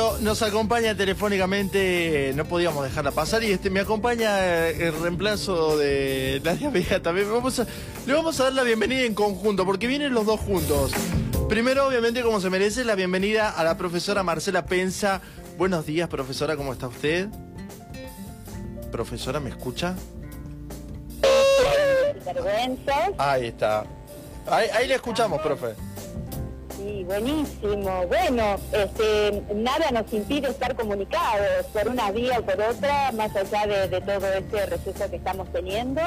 Pero nos acompaña telefónicamente, no podíamos dejarla pasar, y este me acompaña eh, el reemplazo de Nadia Vega también. Vamos a- le vamos a dar la bienvenida en conjunto, porque vienen los dos juntos. Primero, obviamente, como se merece, la bienvenida a la profesora Marcela Pensa. Buenos días, profesora, ¿cómo está usted? Profesora, ¿me escucha? Ahí está. Ahí, ahí le escuchamos, profe. Sí, buenísimo. Bueno, este, nada nos impide estar comunicados por una vía o por otra, más allá de, todo este receso que estamos teniendo.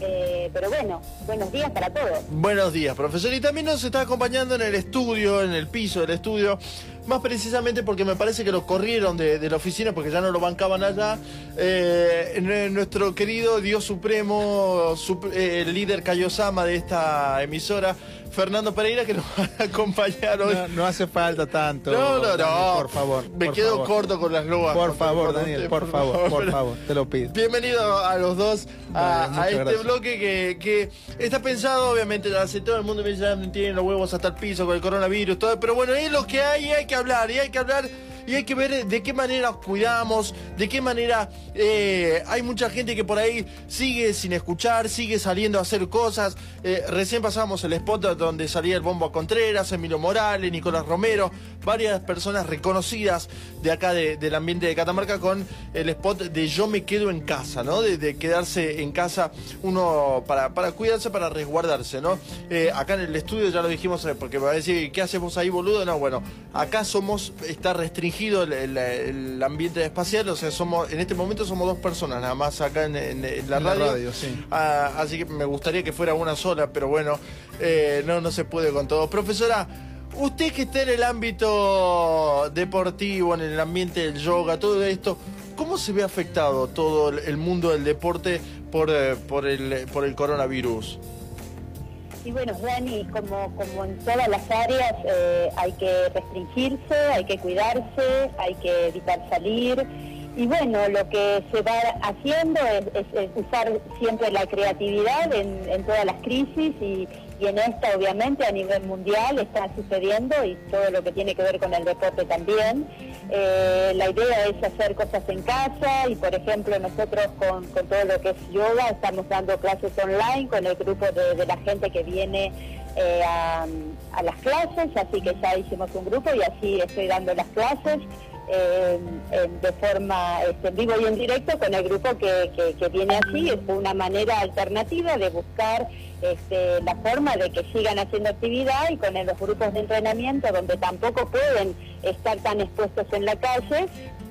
Eh, pero bueno, buenos días para todos. Buenos días, profesor. Y también nos está acompañando en el estudio, en el piso del estudio, más precisamente porque me parece que lo corrieron de, la oficina porque ya no lo bancaban allá. eh, nuestro querido Dios Supremo, sup- eh, el líder Kaiosama de esta emisora, Fernando Pereira, que nos va a acompañar hoy. No, no hace falta tanto. No, no, no. Por favor. Me por quedo favor. corto con las loas. Por favor, Daniel, por favor, por favor, te lo pido. Bienvenido a los dos a, Vale, a muchas este gracias. bloque que, que está pensado, obviamente, hace todo el mundo me dice, "Ah, tienen los huevos hasta el piso con el coronavirus, todo, pero bueno, es lo que hay y hay que hablar, y hay que hablar. Y hay que ver de qué manera cuidamos, de qué manera eh, hay mucha gente que por ahí sigue sin escuchar, sigue saliendo a hacer cosas. Eh, recién pasamos el spot donde salía el Bombo Contreras, Emilio Morales, Nicolás Romero, varias personas reconocidas de acá de- del ambiente de Catamarca con el spot de Yo me quedo en casa, ¿no? De, quedarse en casa uno para, para cuidarse, para resguardarse, ¿no? Eh, acá en el estudio ya lo dijimos, porque me va a decir, ¿qué hacemos ahí, boludo? No, bueno, acá somos, está restringido el, el- el ambiente espacial, o sea, somos, en este momento somos dos personas nada más acá en, en- en la radio. sí. Ah, así que me gustaría que fuera una sola, pero bueno, eh, no, no se puede con todo. Profesora, usted que está en el ámbito deportivo, en el ambiente del yoga, todo esto, ¿cómo se ve afectado todo el, el mundo del deporte por, eh, por, el, por el coronavirus? Y bueno, Dani, como, como en todas las áreas, eh, hay que restringirse, hay que cuidarse, hay que evitar salir. Y bueno, lo que se va haciendo es, usar siempre la creatividad en, en todas las crisis y, y en esta obviamente a nivel mundial está sucediendo y todo lo que tiene que ver con el deporte también. Eh, la idea es hacer cosas en casa y por ejemplo nosotros con, todo lo que es yoga estamos dando clases online con el grupo de, la gente que viene eh, a, las clases, así que ya hicimos un grupo y así estoy dando las clases de forma este, en vivo y en directo con el grupo que, que- que viene así. Es una manera alternativa de buscar este, la forma de que sigan haciendo actividad y con los grupos de entrenamiento donde tampoco pueden estar tan expuestos en la calle,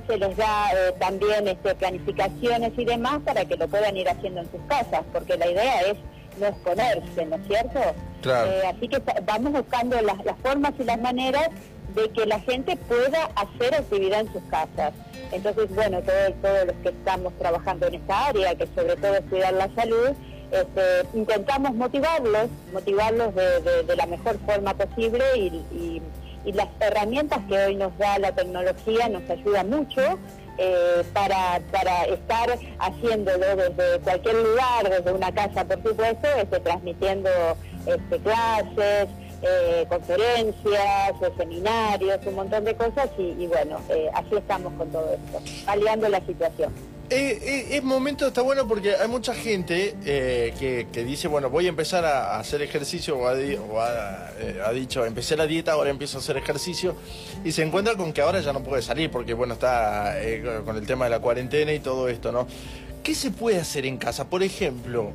se les da eh, también este, planificaciones y demás para que lo puedan ir haciendo en sus casas, porque la idea es no exponerse, ¿no es cierto? Claro. Eh, así que vamos buscando las, las formas y las maneras de que la gente pueda hacer actividad en sus casas. Entonces, bueno, todos los que estamos trabajando en esta área, que sobre todo es cuidar la salud, este, intentamos motivarlos, motivarlos de, la mejor forma posible y, las herramientas que hoy nos da la tecnología nos ayudan mucho eh, para, para estar haciéndolo desde cualquier lugar, desde una casa por supuesto, este, transmitiendo este, clases, eh, conferencias, eh, seminarios, un montón de cosas y, bueno, eh, así estamos con todo esto, paliando la situación. Eh, eh, es momento, está bueno porque hay mucha gente que, dice, bueno, voy a empezar a, hacer ejercicio o, ha, dicho, empecé la dieta, ahora empiezo a hacer ejercicio y se encuentra con que ahora ya no puede salir porque, bueno, está con el tema de la cuarentena y todo esto, ¿no? ¿Qué se puede hacer en casa? Por ejemplo,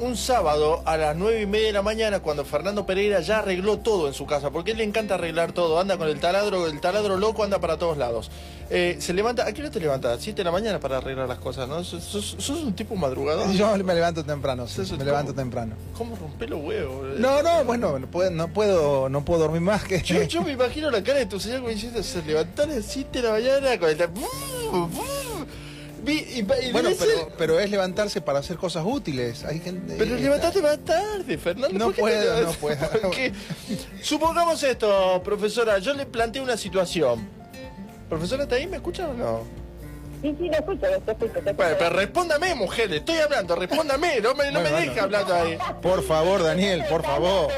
un sábado a las nueve y media de la mañana cuando Fernando Pereira ya arregló todo en su casa, porque a él le encanta arreglar todo, anda con el taladro, el taladro loco anda para todos lados. Eh, se levanta, ¿a qué hora te levantas? Siete de la mañana para arreglar las cosas, ¿no? ¿Sos, sos- sos un tipo madrugador? Yo me levanto temprano, sí, me levanto temprano. ¿Cómo rompe los huevos? No, no, bueno, no puedo, no puedo, dormir más que... Yo, yo me imagino la cara de tu señor como diciendo, se levantó a las 7 de la mañana con el... y, y Bueno, pero, pero es levantarse para hacer cosas útiles. Hay gente... Pero levantate más tarde, Fernando. No ¿por qué te puedo, no puedo. Supongamos esto, profesora, yo le planteo una situación. Profesora, ¿está ahí? ¿Me escucha o no? Sí, sí, lo escucho, lo escucho. lo. Bueno, pero respóndame, mujer, estoy hablando, respóndame, no me, no me Bueno, deje hablando ahí. Por favor, Daniel, por favor.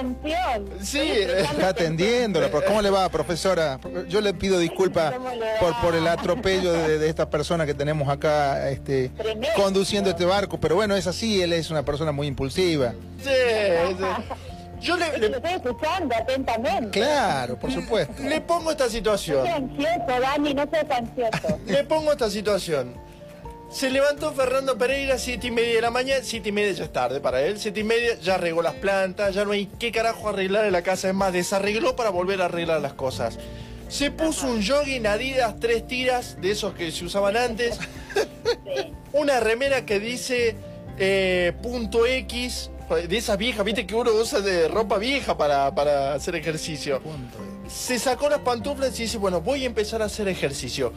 Sí, Está atendiéndola, ¿cómo le va, profesora? Yo le pido disculpas por, por el atropello de, de esta persona que tenemos acá este, conduciendo este barco, pero bueno, es así, él es una persona muy impulsiva. Sí, sí. Yo le, le, estoy escuchando atentamente. Claro, por supuesto. le pongo esta No situación. seas ansioso, Dani, no seas ansioso. Le pongo esta situación. Se levantó Fernando Pereira siete y media de la mañana, siete y media ya es tarde para él, siete y media ya regó las plantas, ya no hay qué carajo arreglar en la casa, es más, desarregló para volver a arreglar las cosas. Se puso un jogging Adidas tres tiras, de esos que se usaban antes, Sí. una remera que dice eh, punto X, de esas viejas, viste que uno usa de ropa vieja para, para hacer ejercicio. Se sacó las pantuflas y dice, bueno, voy a empezar a hacer ejercicio.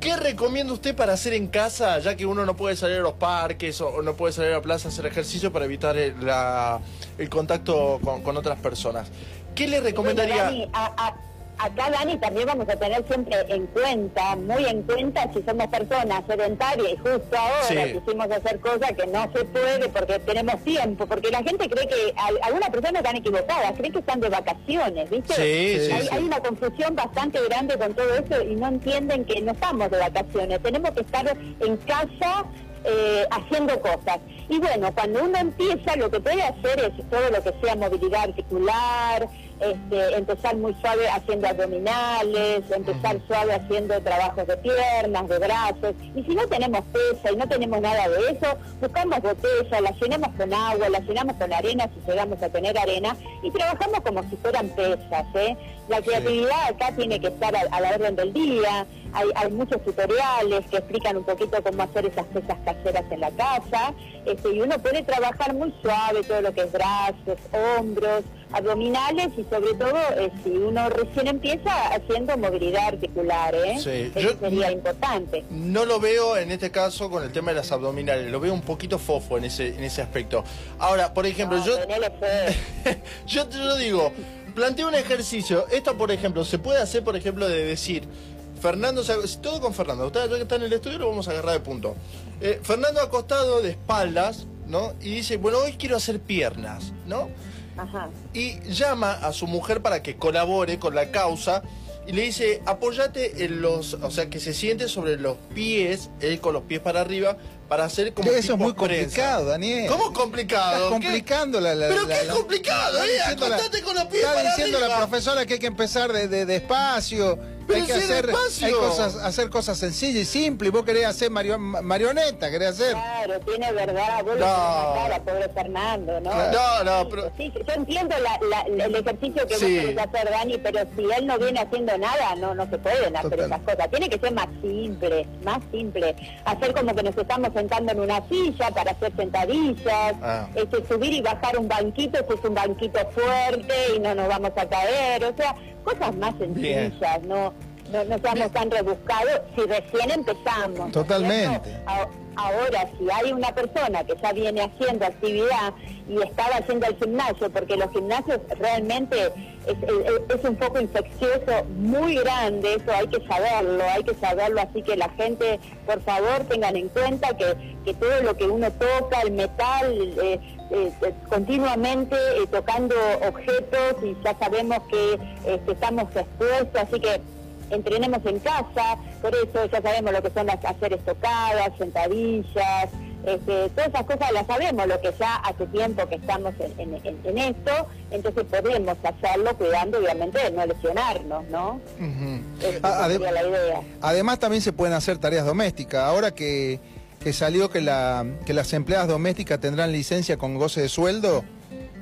¿Qué recomienda usted para hacer en casa, ya que uno no puede salir a los parques o, o no puede salir a la plaza a hacer ejercicio para evitar el, la- el contacto con, con otras personas? ¿Qué le Bueno, recomendaría? Dani, a- a- acá, Dani, también vamos a tener siempre en cuenta, muy en cuenta, si somos personas sedentarias y justo ahora Sí. quisimos hacer cosas que no se puede porque tenemos tiempo, porque la gente cree que, al- algunas personas están equivocadas, creen que están de vacaciones, ¿viste? Sí, sí, hay, sí. hay una confusión bastante grande con todo eso y no entienden que no estamos de vacaciones, tenemos que estar en casa eh, haciendo cosas. Y bueno, cuando uno empieza, lo que puede hacer es todo lo que sea movilidad articular, este, empezar muy suave haciendo abdominales, empezar suave haciendo trabajos de piernas, de brazos. Y si no tenemos pesa y no tenemos nada de eso, buscamos botellas, las llenamos con agua, las llenamos con arena si llegamos a tener arena y trabajamos como si fueran pesas. ¿eh? La creatividad acá tiene que estar a, a la orden del día. Hay, hay muchos tutoriales que explican un poquito cómo hacer esas pesas caseras en la casa. Este, y uno puede trabajar muy suave todo lo que es brazos, hombros, abdominales y sobre todo eh, si uno recién empieza haciendo movilidad articular. ¿eh? Sí, Eso yo- sería importante. No lo veo en este caso con el tema de las abdominales, lo veo un poquito fofo en ese, en ese aspecto. Ahora, por ejemplo, No, yo, yo te lo digo, planteo un ejercicio. Esto, por ejemplo, se puede hacer, por ejemplo, de decir, Fernando, todo con Fernando, usted ya que está en el estudio lo vamos a agarrar de punto. Eh, Fernando acostado de espaldas, ¿no? Y dice, bueno, hoy quiero hacer piernas, ¿no? Ajá. y llama a su mujer para que colabore con la causa y le dice, apóyate en los, o sea, que se siente sobre los pies, él con los pies para arriba, para hacer como Eso es muy prensa. complicado, Daniel. ¿Cómo complicado? Estás ¿Qué? complicando la, la- ¿Pero la- qué la- complicado? Eh? Acostate con los pies Está para diciendo la profesora que hay que empezar de, de- despacio. Pero hay que hacer, hay cosas, hacer cosas sencillas y simples. Vos querés hacer mario- ma- marioneta, querés hacer. Claro, tiene verdad, vos No. lo tenés matar a pobre Fernando, ¿no? No, no, pero... Sí, yo entiendo la- la- el ejercicio que Sí. vos querés hacer, Dani, pero si él no viene haciendo nada, no no se pueden hacer Total. esas cosas. Tiene que ser más simple, más simple. Hacer como que nos estamos sentando en una silla para hacer sentadillas, Ah. este, subir y bajar un banquito, si es un banquito fuerte y no nos vamos a caer. O sea, cosas más Bien. sencillas, no no, no seamos tan rebuscados si recién empezamos. ¿no es Totalmente. Ahora, si hay una persona que ya viene haciendo actividad y estaba haciendo el gimnasio, porque los gimnasios realmente es, es- es un poco infeccioso, muy grande, eso hay que saberlo, hay que saberlo, así que la gente, por favor, tengan en cuenta que, que todo lo que uno toca, el metal, eh, eh, eh, continuamente eh, tocando objetos y ya sabemos que este, estamos expuestos, así que entrenemos en casa, por eso ya sabemos lo que son las hacer estocadas, sentadillas, este, todas esas cosas las sabemos, lo que ya hace tiempo que estamos en, en- en- en esto, entonces podemos hacerlo cuidando obviamente de no lesionarnos, ¿no? Ujú. Esa sería adem- la idea. Además también se pueden hacer tareas domésticas. Ahora que, que salió que, la, que las empleadas domésticas tendrán licencia con goce de sueldo,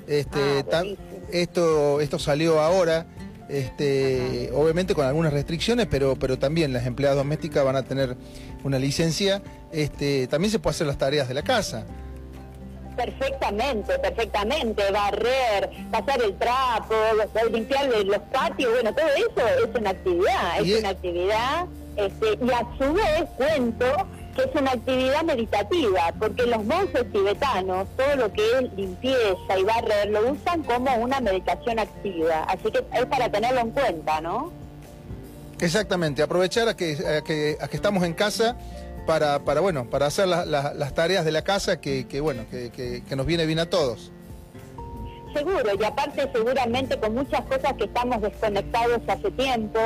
este, Ah, esto, esto salió ahora, este, obviamente con algunas restricciones, pero, pero también las empleadas domésticas van a tener una licencia. Este, también se puede hacer las tareas de la casa. Perfectamente, perfectamente. Barrer, pasar el trapo, limpiar los patios, bueno, todo eso es una actividad, es una actividad, este, y a su vez cuento que es una actividad meditativa, porque los monjes tibetanos, todo lo que es limpieza y barrer, lo usan como una meditación activa, así que es para tenerlo en cuenta, ¿no? Exactamente, aprovechar a que, a que, a que estamos en casa para, para, bueno, para hacer la- la- las tareas de la casa que, que, bueno, que, que- que nos viene bien a todos. Seguro, y aparte seguramente con muchas cosas que estamos desconectados hace tiempo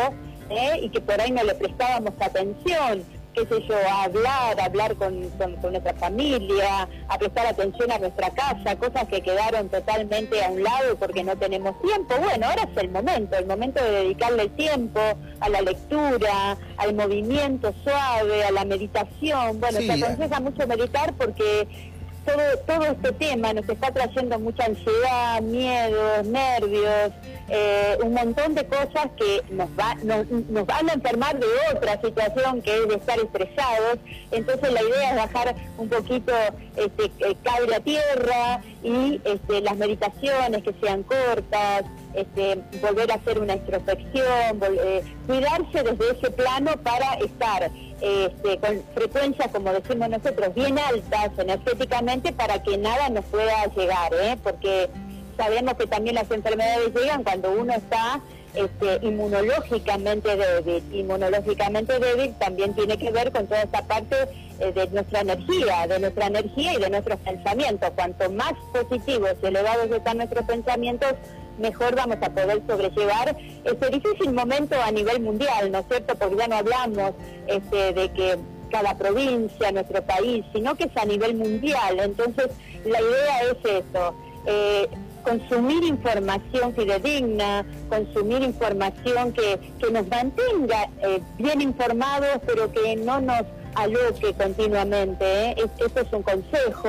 ¿eh? y que por ahí no le prestábamos atención, qué sé yo, a hablar, a hablar con, con- con nuestra familia, a prestar atención a nuestra casa, cosas que quedaron totalmente a un lado porque no tenemos tiempo. Bueno, ahora es el momento, el momento de dedicarle tiempo a la lectura, al movimiento suave, a la meditación. Bueno, se eh. aconseja mucho meditar porque todo, todo este tema nos está trayendo mucha ansiedad, miedos, nervios, eh, un montón de cosas que nos, va, nos, nos van a enfermar de otra situación que es de estar estresados. Entonces la idea es bajar un poquito este, cable a tierra y este, las meditaciones que sean cortas, este, volver a hacer una introspección, eh, cuidarse desde ese plano para estar este, con frecuencias, como decimos nosotros, bien altas energéticamente para que nada nos pueda llegar, ¿eh? porque sabemos que también las enfermedades llegan cuando uno está este, inmunológicamente débil. Inmunológicamente débil también tiene que ver con toda esta parte eh, de nuestra energía, de nuestra energía y de nuestros pensamientos. Cuanto más positivos y elevados están nuestros pensamientos, mejor vamos a poder sobrellevar este difícil momento a nivel mundial, ¿no es cierto? Porque ya no hablamos este, de que cada provincia, nuestro país, sino que es a nivel mundial. Entonces, la idea es eso. eh, consumir información fidedigna, consumir información que, que nos mantenga eh, bien informados, pero que no nos aloque continuamente. ¿eh? Es- Esto es un consejo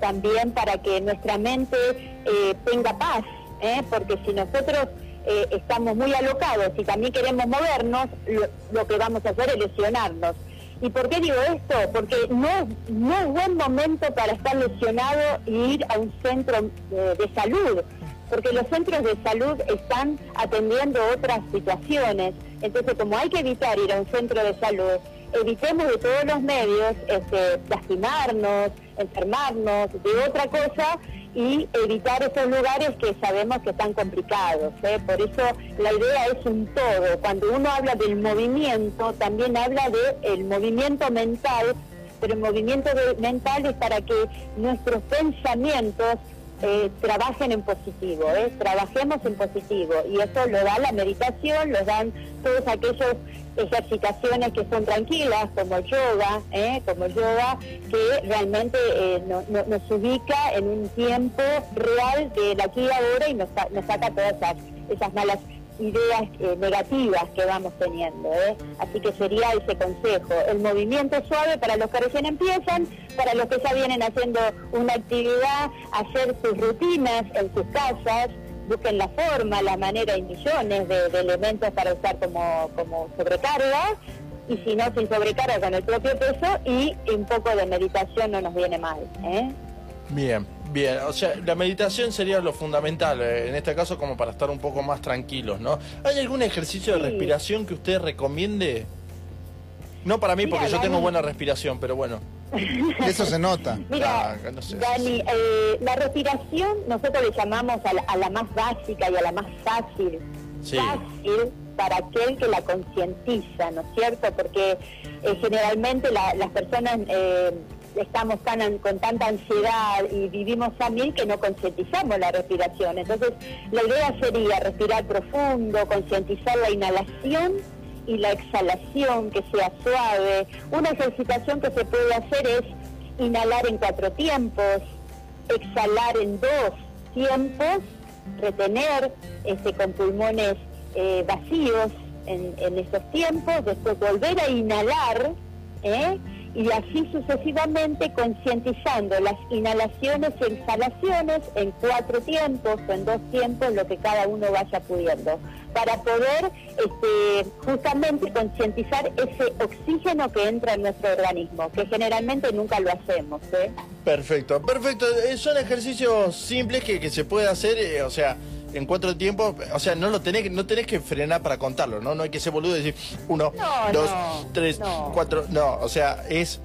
también para que nuestra mente eh, tenga paz, ¿eh? porque si nosotros eh, estamos muy alocados y también queremos movernos, lo, que vamos a hacer es lesionarnos. ¿Y por qué digo esto? Porque no, no es buen momento para estar lesionado e ir a un centro eh, de salud, porque los centros de salud están atendiendo otras situaciones. Entonces, como hay que evitar ir a un centro de salud, evitemos de todos los medios este, lastimarnos, enfermarnos de otra cosa y evitar esos lugares que sabemos que están complicados. ¿eh? Por eso la idea es un todo. Cuando uno habla del movimiento, también habla del movimiento mental, pero el movimiento de- mental es para que nuestros pensamientos eh, trabajen en positivo, ¿eh? trabajemos en positivo y eso lo da la meditación, lo dan todos aquellos ejercitaciones que son tranquilas como yoga, ¿eh? como el yoga que realmente eh, no- no- nos ubica en un tiempo real del aquí y ahora y nos, sa- nos saca todas esas, malas ideas eh, negativas que vamos teniendo. Así que sería ese consejo, el movimiento suave para los que recién empiezan, para los que ya vienen haciendo una actividad, hacer sus rutinas en sus casas, busquen la forma, la manera, hay millones de, de elementos para usar como, como sobrecarga, y si no, sin sobrecarga con el propio peso, y un poco de meditación no nos viene mal. ¿eh? Bien, bien. O sea, la meditación sería lo fundamental, eh, en este caso como para estar un poco más tranquilos, ¿no? ¿Hay algún ejercicio de respiración que usted recomiende? No para mí, Mira, porque yo tengo buena respiración, pero bueno. Eso se nota. Mira, Ah, no sé. Dani, eh, la respiración nosotros le llamamos a la, a la más básica y a la más fácil. Sí. Fácil para aquel que la concientiza, ¿no es cierto? Porque eh, generalmente la- las personas eh, estamos tan an- con tanta ansiedad y vivimos mil que no concientizamos la respiración. Entonces, la idea sería respirar profundo, concientizar la inhalación y la exhalación que sea suave. Una ejercitación que se puede hacer es inhalar en cuatro tiempos, exhalar en dos tiempos, retener este, con pulmones eh, vacíos en, en esos tiempos, después volver a inhalar ¿eh? Y así sucesivamente concientizando las inhalaciones y exhalaciones en cuatro tiempos o en dos tiempos, lo que cada uno vaya pudiendo, para poder este, justamente concientizar ese oxígeno que entra en nuestro organismo, que generalmente nunca lo hacemos. ¿eh? Perfecto, perfecto. Eh, Son ejercicios simples que, que se puede hacer, eh, o sea, en cuatro tiempos, o sea, no lo tenés, que- no tenés que frenar para contarlo, ¿no? No hay que ser boludo y decir uno, No, dos, no, tres, no. cuatro, no, o sea, es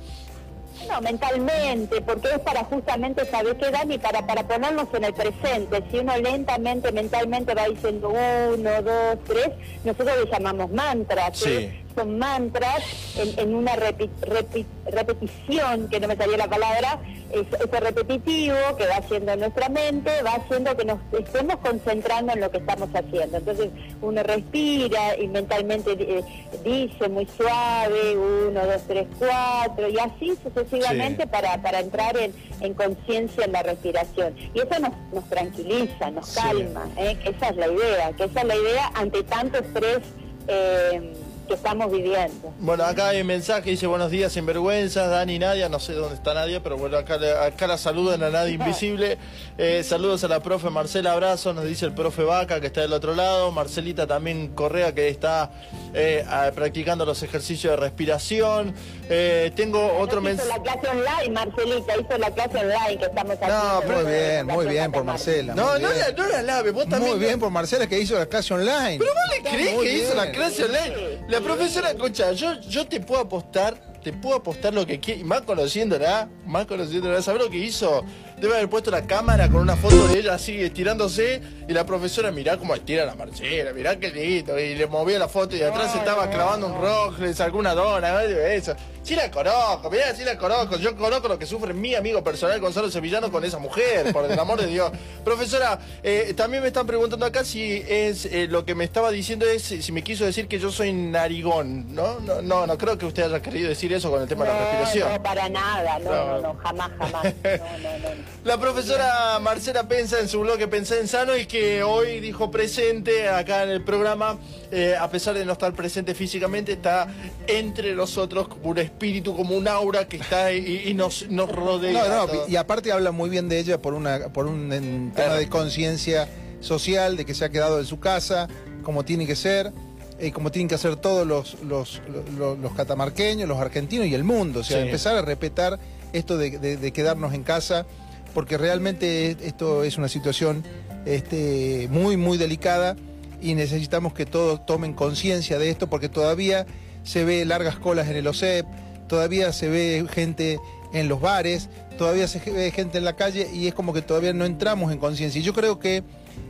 No, mentalmente, porque es para justamente saber qué dan y para, para ponernos en el presente. Si uno lentamente, mentalmente va diciendo uno, dos, tres, nosotros le llamamos mantras. Sí. ¿eh? Son mantras en, en una repi- repi- repetición, que no me salía la palabra, es- ese repetitivo que va haciendo en nuestra mente, va haciendo que nos estemos concentrando en lo que estamos haciendo. Entonces uno respira y mentalmente eh, dice muy suave, uno, dos, tres, cuatro, y así sucesivamente Sí. para, para entrar en, en conciencia en la respiración. Y eso nos, nos tranquiliza, nos Sí. calma, ¿eh? que esa es la idea, que esa es la idea ante tanto estrés eh, que estamos viviendo. Bueno, acá hay un mensaje, dice buenos días, sinvergüenzas, Dani, Nadia, no sé dónde está Nadia, pero bueno, acá, acá la saludan a Nadia Invisible. Eh, saludos a la profe Marcela Abrazo, nos dice el profe Vaca que está del otro lado, Marcelita también Correa que está eh, practicando los ejercicios de respiración. Eh, tengo otro Hizo mensaje. la clase online, Marcelita, hizo la clase online que estamos haciendo. pero Muy bien, muy bien por. Marcela. No, muy no bien. la, no la lave, vos también. Muy bien por Marcela que hizo la clase online. ¿Pero vos le crees que hizo la clase online? La profesora, escucha, yo, yo te puedo apostar, te puedo apostar lo que quieras, más conociéndola, más conociéndola, ¿sabes lo que hizo? Debe haber puesto la cámara con una foto de ella así estirándose y la profesora mirá cómo estira la Marcela, mirá qué lindo, y le movía la foto y atrás No, estaba clavando un rojo, le sacó una dona, algo de eso. Sí la conozco, mirá, sí la conozco, yo conozco lo que sufre mi amigo personal Gonzalo Sevillano con esa mujer, por el amor de Dios. Profesora, eh, también me están preguntando acá si es eh, lo que me estaba diciendo es si me quiso decir que yo soy narigón, ¿no? No, no, no creo que usted haya querido decir eso con el tema de la respiración. no, para nada, no, No. no, no, jamás, jamás. No, no, no. La profesora Marcela Pensa en su bloque Pensé en Sano y que hoy dijo presente acá en el programa, eh, a pesar de no estar presente físicamente, está entre nosotros como un espíritu, como un aura que está y, y nos, nos rodea. No, no, y aparte habla muy bien de ella por una por un en, tema de conciencia social, de que se ha quedado en su casa, como tiene que ser, eh, como tienen que hacer todos los, los, los, los catamarqueños, los argentinos y el mundo. O sea, Sí. empezar a respetar esto de, de- de quedarnos en casa, porque realmente esto es una situación este, muy, muy delicada y necesitamos que todos tomen conciencia de esto, porque todavía se ve largas colas en el OSEP, todavía se ve gente en los bares, todavía se ve gente en la calle y es como que todavía no entramos en conciencia. Y yo creo que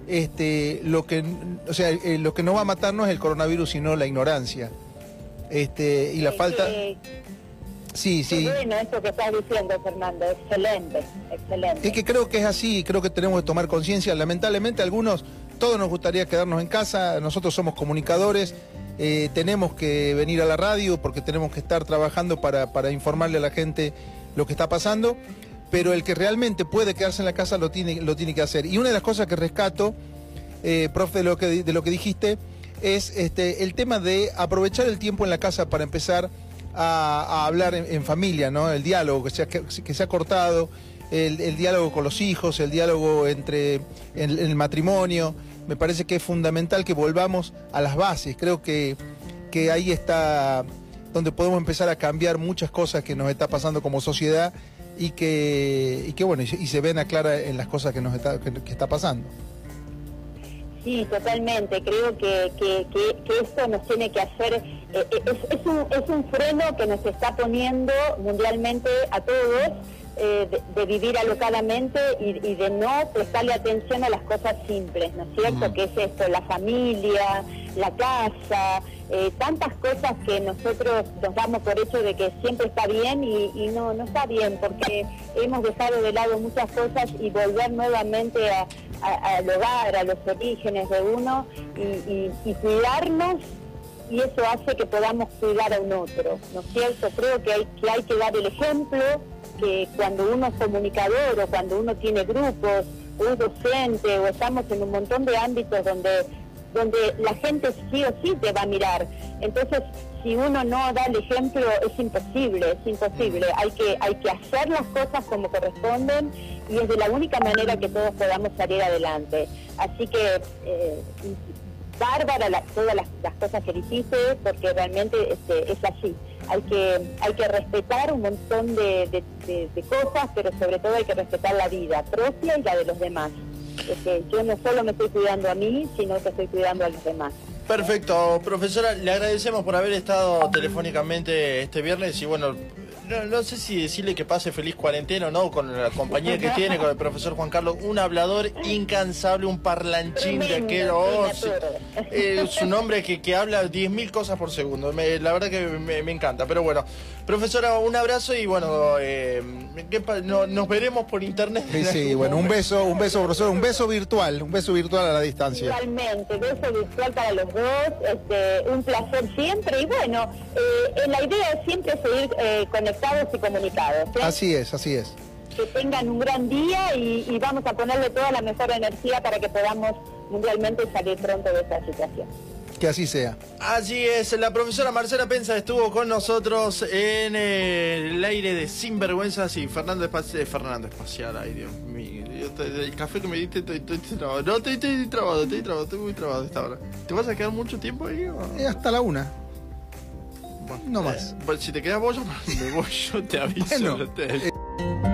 este, lo que, o sea, eh, lo que no va a matar no es el coronavirus, sino la ignorancia. Este, y la falta. que- Sí, sí. bueno esto que estás diciendo, Fernando, excelente, excelente. Es que creo que es así, creo que tenemos que tomar conciencia. Lamentablemente algunos, todos nos gustaría quedarnos en casa, nosotros somos comunicadores, eh, tenemos que venir a la radio porque tenemos que estar trabajando para, para informarle a la gente lo que está pasando, pero el que realmente puede quedarse en la casa lo tiene, lo tiene que hacer. Y una de las cosas que rescato, eh, profe, de lo que, de lo que dijiste, es este, el tema de aprovechar el tiempo en la casa para empezar a, hablar en, familia. El diálogo que se ha, cortado, el, diálogo con los hijos, el diálogo entre el, matrimonio. Me parece que es fundamental que volvamos a las bases. Creo que, que ahí está donde podemos empezar a cambiar muchas cosas que nos está pasando como sociedad y que, y que bueno, y se, ven a clara en las cosas que nos está, que está pasando. Sí, totalmente. Creo que, que, que, esto nos tiene que hacer, eh, eh, es, un, es un freno que nos está poniendo mundialmente a todos eh, de, de vivir alocadamente y, y de no prestarle atención a las cosas simples, ¿no es cierto? Mm. Que es esto, la familia, la casa, eh, tantas cosas que nosotros nos damos por hecho de que siempre está bien y, y no, no está bien porque hemos dejado de lado muchas cosas y volver nuevamente a, a- al hogar, a los orígenes de uno y, cuidarnos y eso hace que podamos cuidar a un otro, ¿no es cierto? Creo que hay que, hay que dar el ejemplo que cuando uno es comunicador o cuando uno tiene grupos o es docente o estamos en un montón de ámbitos donde donde la gente sí o sí te va a mirar. Entonces, si uno no da el ejemplo, es imposible, es imposible. Hay que, hay que hacer las cosas como corresponden y es de la única manera que todos podamos salir adelante. Así que, eh, bárbara la- todas las, las cosas que dijiste, porque realmente este, es así. Hay que, hay que respetar un montón de, de- cosas, pero sobre todo hay que respetar la vida propia y la de los demás. Este, yo no solo me estoy cuidando a mí, sino que estoy cuidando a los demás. Perfecto, profesora, le agradecemos por haber estado telefónicamente este viernes y bueno, no, no sé si decirle que pase feliz cuarentena o no, con la compañía que tiene, con el profesor Juan Carlos, un hablador incansable, un parlanchín de aquel, oh, sí. Eh, su nombre que, que habla 10.000 cosas por segundo, Me- la verdad que me, me encanta, pero bueno, profesora, un abrazo y bueno, eh, ¿qué pa- no- nos veremos por internet. Sí, sí, bueno, un beso, un beso, profesor, un beso virtual, un beso virtual a la distancia. Igualmente, beso virtual para los dos, este, un placer siempre y bueno, eh, la idea es siempre seguir eh, conectados y comunicados. Así es, así es. Que tengan un gran día y, y vamos a ponerle toda la mejor energía para que podamos mundialmente salir pronto de esta situación. Que así sea. Así es, la profesora Marcela Penza estuvo con nosotros en eh, el aire de Sinvergüenzas y Fernando, Espaci- eh, Fernando Espacial, ay Dios mío, el café que me diste estoy, estoy trabado, no, estoy, estoy trabado, estoy trabado, estoy muy trabado esta hora. ¿Te vas a quedar mucho tiempo ahí? o? Eh, hasta la una. No eh, más. Eh, si te quedas vos, me voy yo, te aviso. Bueno, eh,